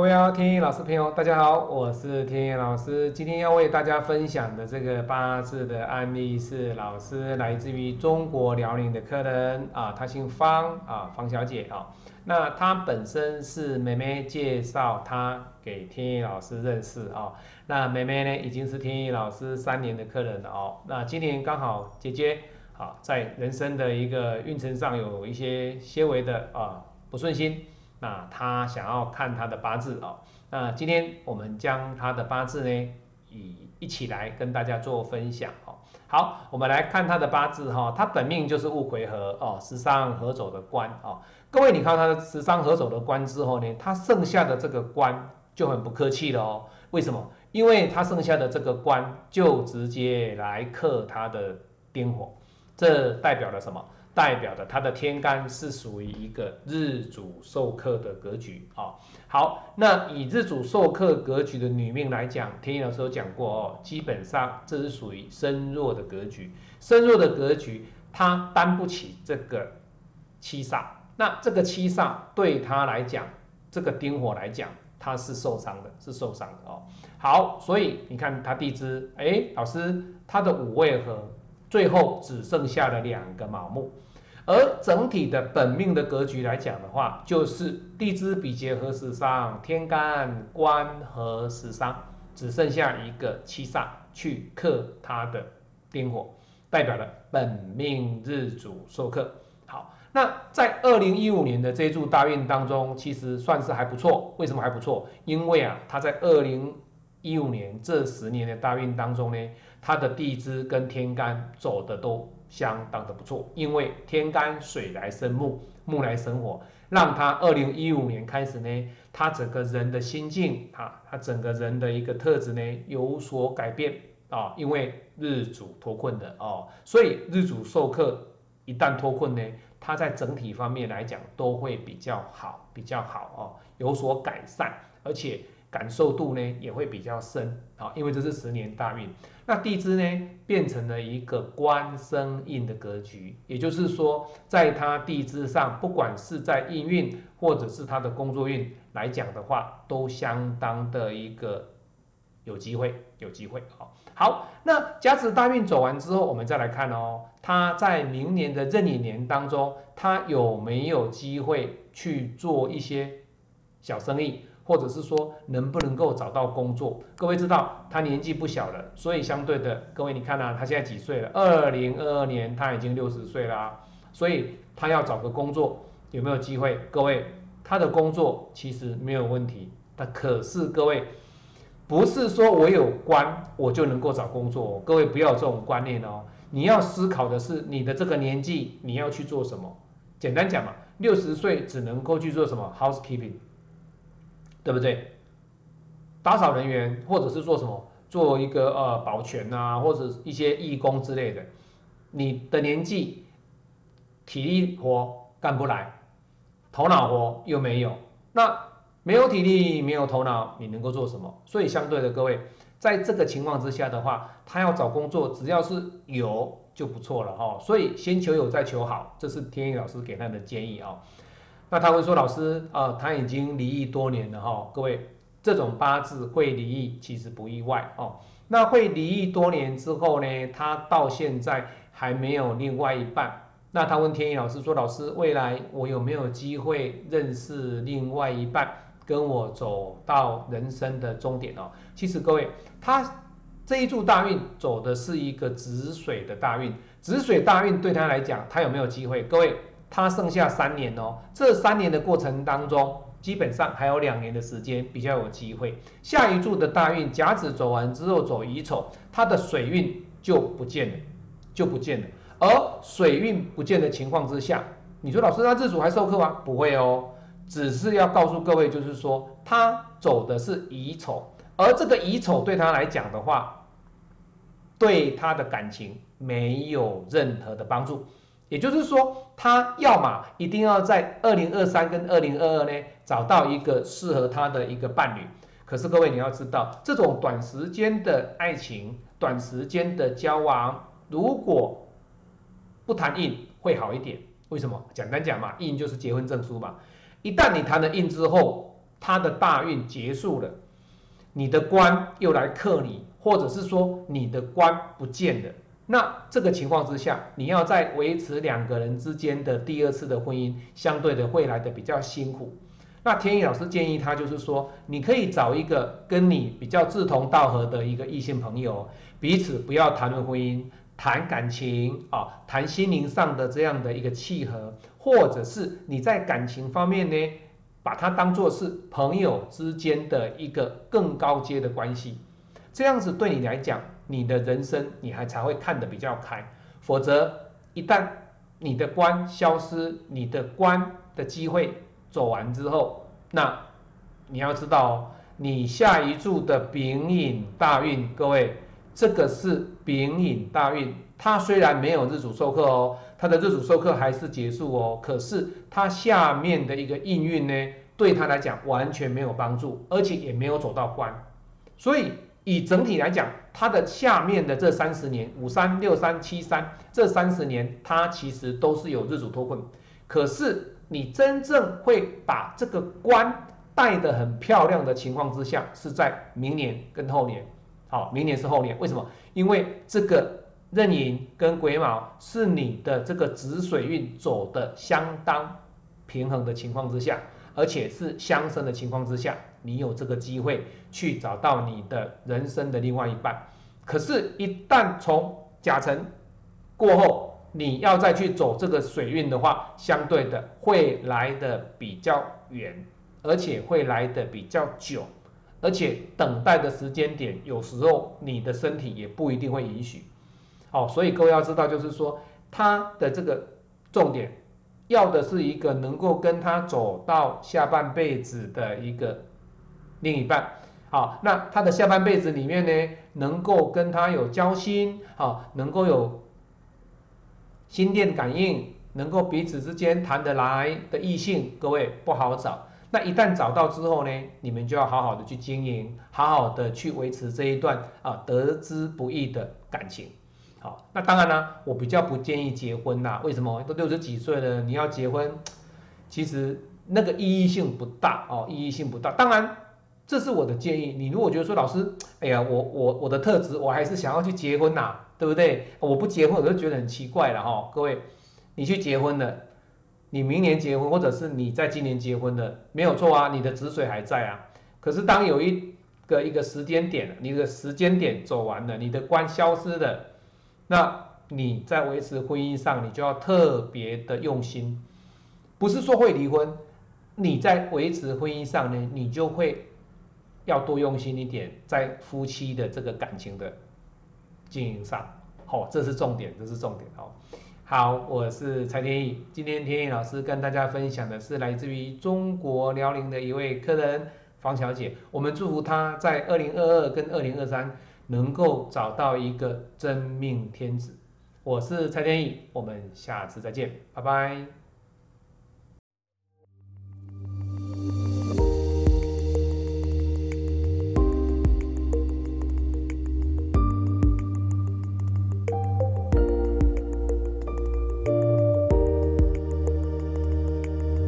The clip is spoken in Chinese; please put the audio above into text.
各位，天意老师朋友，大家好，我是天意老师。今天要为大家分享的这个八字的案例是老师来自于中国辽宁的客人啊，她姓方啊，方小姐啊。那她本身是妹妹介绍她给天意老师认识啊。那妹妹呢，已经是天意老师三年的客人了哦。那今年刚好姐姐啊，在人生的一个运程上有一些些微的啊不顺心。那他想要看他的八字哦，那今天我们将他的八字呢，以一起来跟大家做分享哦。好，我们来看他的八字哈，他本命就是戊癸合哦，十伤合走的官哦。各位，你看他的十伤合走的官之后呢，他剩下的这个官就很不客气了哦。为什么？因为他剩下的这个官就直接来克他的丁火，这代表了什么？代表的它的天干是属于一个日主受克的格局啊。好，那以日主受克格局的女命来讲，天意老师有讲过哦，基本上这是属于身弱的格局，身弱的格局，她担不起这个七煞。那这个七煞对她来讲，这个丁火来讲，他是受伤的，是受伤的哦。好，所以你看他地支，哎，老师他的五位合。最后只剩下了两个卯木，而整体的本命的格局来讲的话，就是地支比劫和时伤，天干官和时伤，只剩下一个七煞去克它的丁火，代表了本命日主受克。好，那在二零一五年的这一柱大运当中，其实算是还不错。为什么还不错？因为啊，它在二零一五年这十年的大运当中呢。它的地支跟天干走的都相当的不错，因为天干水来生木，木来生火，让他二零一五年开始呢，他整个人的心境啊，他整个人的一个特质呢有所改变啊，因为日主脱困的哦，所以日主受克一旦脱困呢，他在整体方面来讲都会比较好，比较好哦，有所改善，而且。感受度呢也会比较深啊，因为这是十年大运，那地支呢变成了一个官生印的格局，也就是说，在他地支上，不管是在应运或者是他的工作运来讲的话，都相当的一个有机会，有机会。好，好，那甲子大运走完之后，我们再来看哦，他在明年的壬寅年当中，他有没有机会去做一些小生意？或者是说能不能够找到工作？各位知道他年纪不小了，所以相对的，各位你看啊，他现在几岁了？二零二二年他已经六十岁啦，所以他要找个工作有没有机会？各位，他的工作其实没有问题，但可是各位不是说我有官我就能够找工作，各位不要这种观念哦。你要思考的是你的这个年纪你要去做什么？简单讲嘛，六十岁只能够去做什么？housekeeping。对不对？打扫人员，或者是做什么，做一个呃保全啊，或者一些义工之类的。你的年纪，体力活干不来，头脑活又没有，那没有体力，没有头脑，你能够做什么？所以相对的，各位，在这个情况之下的话，他要找工作，只要是有就不错了哈。所以先求有，再求好，这是天意老师给他的建议啊。那他会说：“老师啊，他已经离异多年了哈。各位，这种八字会离异其实不意外哦。那会离异多年之后呢，他到现在还没有另外一半。那他问天意老师说：‘老师，未来我有没有机会认识另外一半，跟我走到人生的终点哦？’其实各位，他这一柱大运走的是一个止水的大运，止水大运对他来讲，他有没有机会？各位。”他剩下三年哦，这三年的过程当中，基本上还有两年的时间比较有机会。下一柱的大运甲子走完之后走乙丑，他的水运就不见了，就不见了。而水运不见的情况之下，你说老师，那日主还授课吗？不会哦，只是要告诉各位，就是说他走的是乙丑，而这个乙丑对他来讲的话，对他的感情没有任何的帮助。也就是说，他要么一定要在二零二三跟二零二二呢找到一个适合他的一个伴侣。可是各位你要知道，这种短时间的爱情、短时间的交往，如果不谈印会好一点。为什么？简单讲嘛，印就是结婚证书嘛。一旦你谈了印之后，他的大运结束了，你的官又来克你，或者是说你的官不见了，那这个情况之下，你要在维持两个人之间的第二次的婚姻，相对的会来的比较辛苦。那天意老师建议他就是说，你可以找一个跟你比较志同道合的一个异性朋友，彼此不要谈论婚姻，谈感情啊，谈心灵上的这样的一个契合，或者是你在感情方面呢，把它当做是朋友之间的一个更高阶的关系，这样子对你来讲，你的人生你还才会看得比较开，否则一旦你的官消失，你的官的机会。走完之后，那你要知道，你下一柱的丙寅大运，各位，这个是丙寅大运，它虽然没有日主授课哦，它的日主授课还是结束哦，可是它下面的一个应运呢，对他来讲完全没有帮助，而且也没有走到官，所以以整体来讲，它的下面的这三十年，五三六三七三这三十年，它其实都是有日主脱困，可是。你真正会把这个官带的很漂亮的情况之下，是在明年跟后年。好，明年是后年，为什么？因为这个壬寅跟癸卯是你的这个子水运走的相当平衡的情况之下，而且是相生的情况之下，你有这个机会去找到你的人生的另外一半。可是，一旦从甲辰过后，你要再去走这个水运的话，相对的会来的比较远，而且会来的比较久，而且等待的时间点，有时候你的身体也不一定会允许。哦，所以各位要知道，就是说他的这个重点，要的是一个能够跟他走到下半辈子的一个另一半。好，那他的下半辈子里面呢，能够跟他有交心，好，能够有。心电感应能够彼此之间谈得来的异性，各位不好找。那一旦找到之后呢，你们就要好好的去经营，好好的去维持这一段啊得之不易的感情。好，那当然呢，我比较不建议结婚呐。为什么？都六十几岁了，你要结婚，其实那个意义性不大哦，意义性不大。当然，这是我的建议。你如果觉得说老师，哎呀，我我我的特质，我还是想要去结婚呐。对不对？我不结婚，我就觉得很奇怪了哈。各位，你去结婚了，你明年结婚，或者是你在今年结婚的，没有错啊，你的子水还在啊。可是当有一个一个时间点，你的时间点走完了，你的官消失了，那你在维持婚姻上，你就要特别的用心。不是说会离婚，你在维持婚姻上呢，你就会要多用心一点，在夫妻的这个感情的。经营上，好，这是重点，这是重点哦。好，我是蔡天意，今天天意老师跟大家分享的是来自于中国辽宁的一位客人方小姐，我们祝福她在二零二二跟二零二三能够找到一个真命天子。我是蔡天翼，我们下次再见，拜拜。